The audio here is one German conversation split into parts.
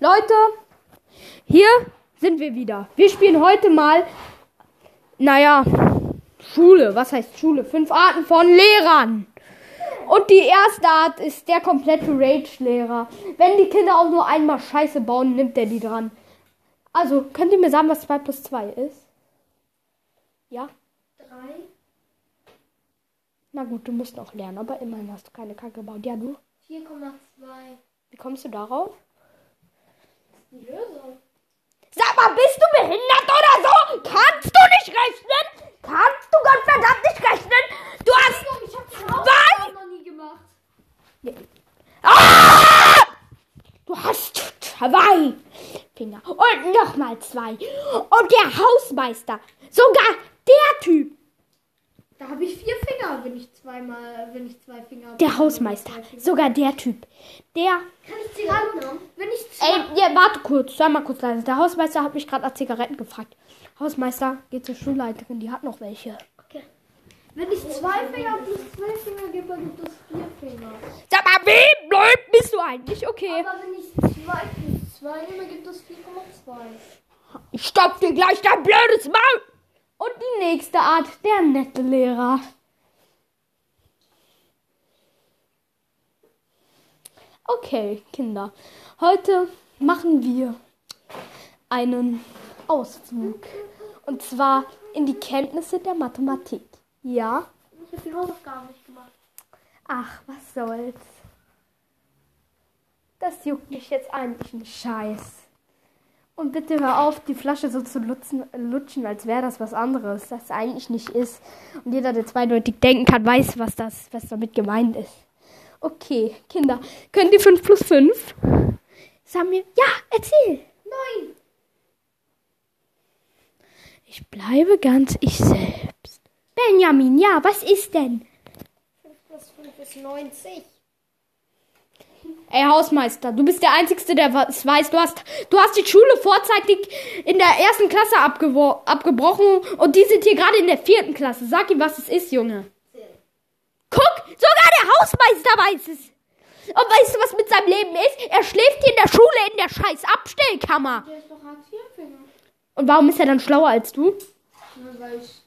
Leute, hier sind wir wieder. Wir spielen heute mal, naja, Schule. Was heißt Schule? Fünf Arten von Lehrern. Und die erste Art ist der komplette Rage-Lehrer. Wenn die Kinder auch nur einmal Scheiße bauen, nimmt er die dran. Also, könnt ihr mir sagen, was 2 plus 2 ist? Ja? 3. Na gut, du musst noch lernen, aber immerhin hast du keine Kacke gebaut. Ja, du? 4,2. Wie kommst du darauf? Die Lösung. Mal, bist du behindert oder so? Kannst du nicht rechnen? Kannst du Gott verdammt nicht rechnen? Du hast Ich hab zwei. Noch nie gemacht. Ah! Du hast zwei Finger und nochmal zwei. Und der Hausmeister, sogar der Typ, Da habe ich vier Finger, wenn ich zweimal, wenn ich zwei Finger habe. der Hausmeister, sogar der Typ, der. Kann ich Zigaretten haben? Wenn ich zwei. Ey, ja, warte kurz, sei mal kurz leise. Der Hausmeister hat mich gerade nach Zigaretten gefragt. Hausmeister geht zur Schulleiterin, die hat noch welche. Okay. Wenn ich zwei Finger plus zwei Finger gebe, dann gibt es vier Finger. Sag mal, wie blöd bist du eigentlich? Okay. Aber wenn ich zwei plus zwei nehme, gibt es 4,2. Ich stopf dir gleich dein blödes Maul. Und die nächste Art, der nette Lehrer. Okay, Kinder. Heute machen wir einen Ausflug. Und zwar in die Kenntnisse der Mathematik. Ja? Ich habe die Hausaufgaben nicht gemacht. Ach, was soll's. Das juckt mich jetzt eigentlich ein Scheiß. Und bitte hör auf, die Flasche so zu lutzen, lutschen, als wäre das was anderes, das eigentlich nicht ist. Und jeder, der zweideutig denken kann, weiß, was, das, was damit gemeint ist. Okay, Kinder, könnt ihr 5 plus 5? Sag mir, ja, erzähl. Nein! Ich bleibe ganz ich selbst. Benjamin, ja, was ist denn? 5 plus 5 ist 90. Ey, Hausmeister, du bist der Einzige, der was weiß. Du hast, du hast die Schule vorzeitig in der ersten Klasse abgebrochen und die sind hier gerade in der vierten Klasse. Sag ihm, was es ist, Junge. Guck, sogar der Hausmeister weiß es. Und weißt du, was mit seinem Leben ist? Er schläft hier in der Schule in der scheiß Abstellkammer. Der ist doch Hartz. Und warum ist er dann schlauer als du? Nur weil ich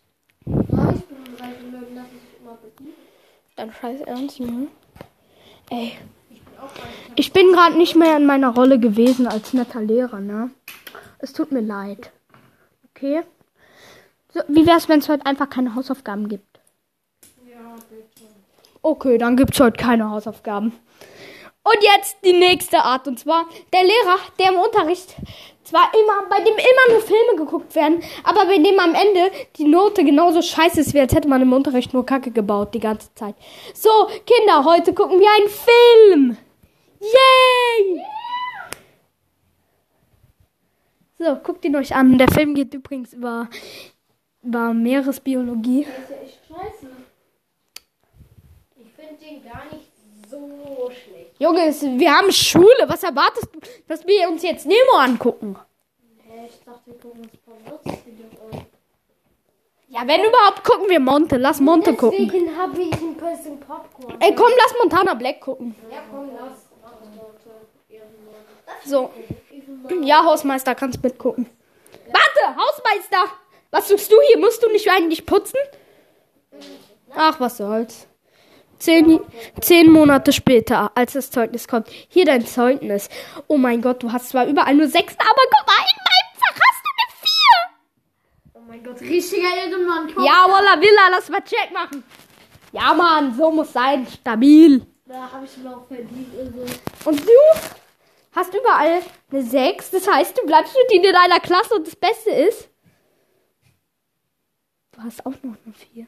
reich bin und reiche Leute lassen sich immer bedienen. Dann scheiß ernst, Junge. Ey, Ich bin gerade nicht mehr in meiner Rolle gewesen als netter Lehrer, ne? Es tut mir leid. Okay? So, wie wär's, wenn es heute einfach keine Hausaufgaben gibt? Ja, bitte. Okay, dann gibt's heute keine Hausaufgaben. Und jetzt die nächste Art. Und zwar der Lehrer, der im Unterricht zwar immer, bei dem immer nur Filme geguckt werden, aber bei dem am Ende die Note genauso scheiße ist, wie als hätte man im Unterricht nur Kacke gebaut die ganze Zeit. So, Kinder, heute gucken wir einen Film. Yay! So, guckt ihn euch an. Der Film geht übrigens über, über Meeresbiologie. Der ist ja echt scheiße. Ich finde den gar nicht so schlecht. Junge, wir haben Schule. Was erwartest du, dass wir uns jetzt Nemo angucken? Hä, ich dachte, wir gucken uns ein paar. Ja, wenn überhaupt, gucken wir Monte. Lass Monte gucken. Deswegen habe ich ein bisschen Popcorn. Ey, komm, lass Montana Black gucken. Ja, komm, lass. So. Ja, Hausmeister, kannst mitgucken. Warte, Hausmeister! Was suchst du hier? Musst du nicht eigentlich putzen? Ach, was soll's. Zehn, zehn Monate später, als das Zeugnis kommt. Hier dein Zeugnis. Oh mein Gott, du hast zwar überall nur sechs, aber guck mal, in meinem Fach hast du eine vier. Oh mein Gott, richtiger Ehrenmann. Komm. Ja, Walla Villa, lass mal Check machen. Ja, Mann, so muss sein. Stabil. Da habe ich mir auch verdient. Also. Und du hast überall eine 6. Das heißt, du bleibst mit ihnen in deiner Klasse und das Beste ist, du hast auch noch eine 4.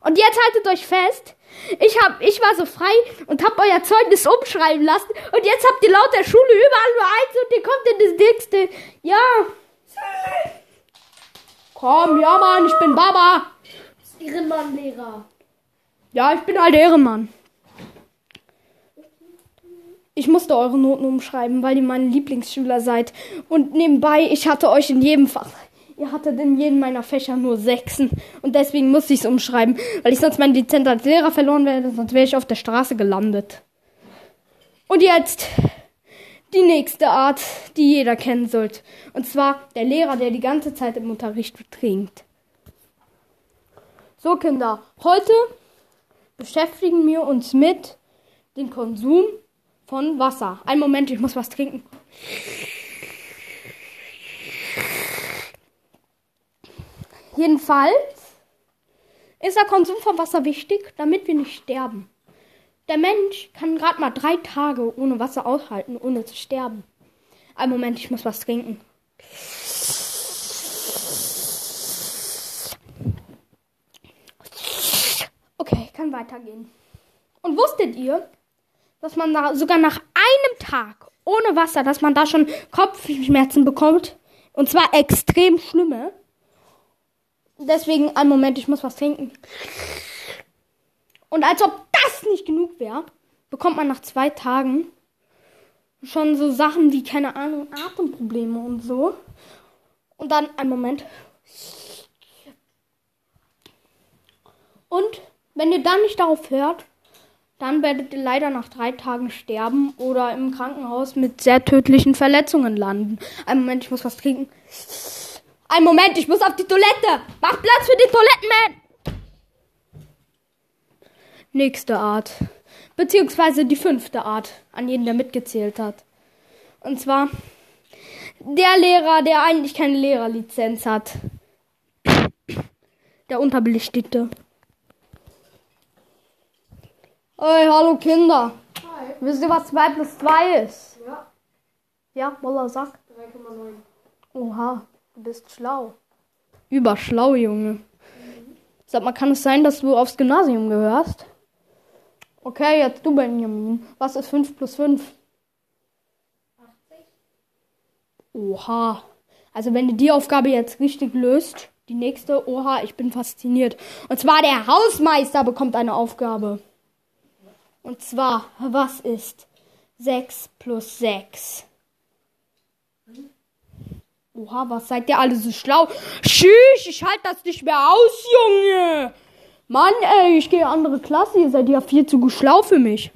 Und jetzt haltet euch fest. Ich, hab, ich war so frei und hab euer Zeugnis umschreiben lassen. Und jetzt habt ihr laut der Schule überall nur eins und ihr kommt in das nächste. Ja. Komm, ja, Mann, ich bin Baba. Ehrenmann-Lehrer. Ja, ich bin halt Ehrenmann. Ich musste eure Noten umschreiben, weil ihr meine Lieblingsschüler seid. Und nebenbei, ich hatte euch in jedem Fach. Ihr hattet in jedem meiner Fächer nur Sechsen. Und deswegen musste ich es umschreiben, weil ich sonst meine Lizenz als Lehrer verloren werde, sonst wäre ich auf der Straße gelandet. Und jetzt die nächste Art, die jeder kennen sollte. Und zwar der Lehrer, der die ganze Zeit im Unterricht trinkt. So, Kinder, heute beschäftigen wir uns mit dem Konsum von Wasser. Einen Moment, ich muss was trinken. Jedenfalls ist der Konsum von Wasser wichtig, damit wir nicht sterben. Der Mensch kann gerade mal drei Tage ohne Wasser aushalten, ohne zu sterben. Einen Moment, ich muss was trinken. Okay, kann weitergehen. Und wusstet ihr, dass man da sogar nach einem Tag ohne Wasser, dass man da schon Kopfschmerzen bekommt? Und zwar extrem schlimme. Deswegen, einen Moment, ich muss was trinken. Und als ob das nicht genug wäre, bekommt man nach zwei Tagen schon so Sachen wie, keine Ahnung, Atemprobleme und so. Und dann, einen Moment. Und wenn ihr dann nicht darauf hört, dann werdet ihr leider nach drei Tagen sterben oder im Krankenhaus mit sehr tödlichen Verletzungen landen. Einen Moment, ich muss was trinken. Einen Moment, ich muss auf die Toilette. Mach Platz für die Toilettenman. Nächste Art. Beziehungsweise die fünfte Art, an jeden, der mitgezählt hat. Und zwar der Lehrer, der eigentlich keine Lehrerlizenz hat. Der Unterbelichtigte. Hey, hallo Kinder. Hi. Wisst ihr, was 2 plus 2 ist? Ja, Ja, Moller, sag. 3,9. Oha, du bist schlau. Überschlau, Junge. Sag mal, kann es sein, dass du aufs Gymnasium gehörst? Okay, jetzt du, Benjamin. Was ist 5 plus 5? 80. Oha. Also wenn du die Aufgabe jetzt richtig löst, die nächste, oha, ich bin fasziniert. Und zwar der Hausmeister bekommt eine Aufgabe. Und zwar, was ist 6 plus 6? Oha, was seid ihr alle so schlau? Tschüss, ich halte das nicht mehr aus, Junge. Mann, ey, ich gehe andere Klasse. Ihr seid ja viel zu schlau für mich.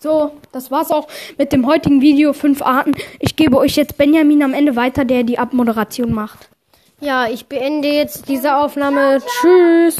So, das war's auch mit dem heutigen Video. Fünf Arten. Ich gebe euch jetzt Benjamin am Ende weiter, der die Abmoderation macht. Ja, ich beende jetzt diese Aufnahme. Tschüss.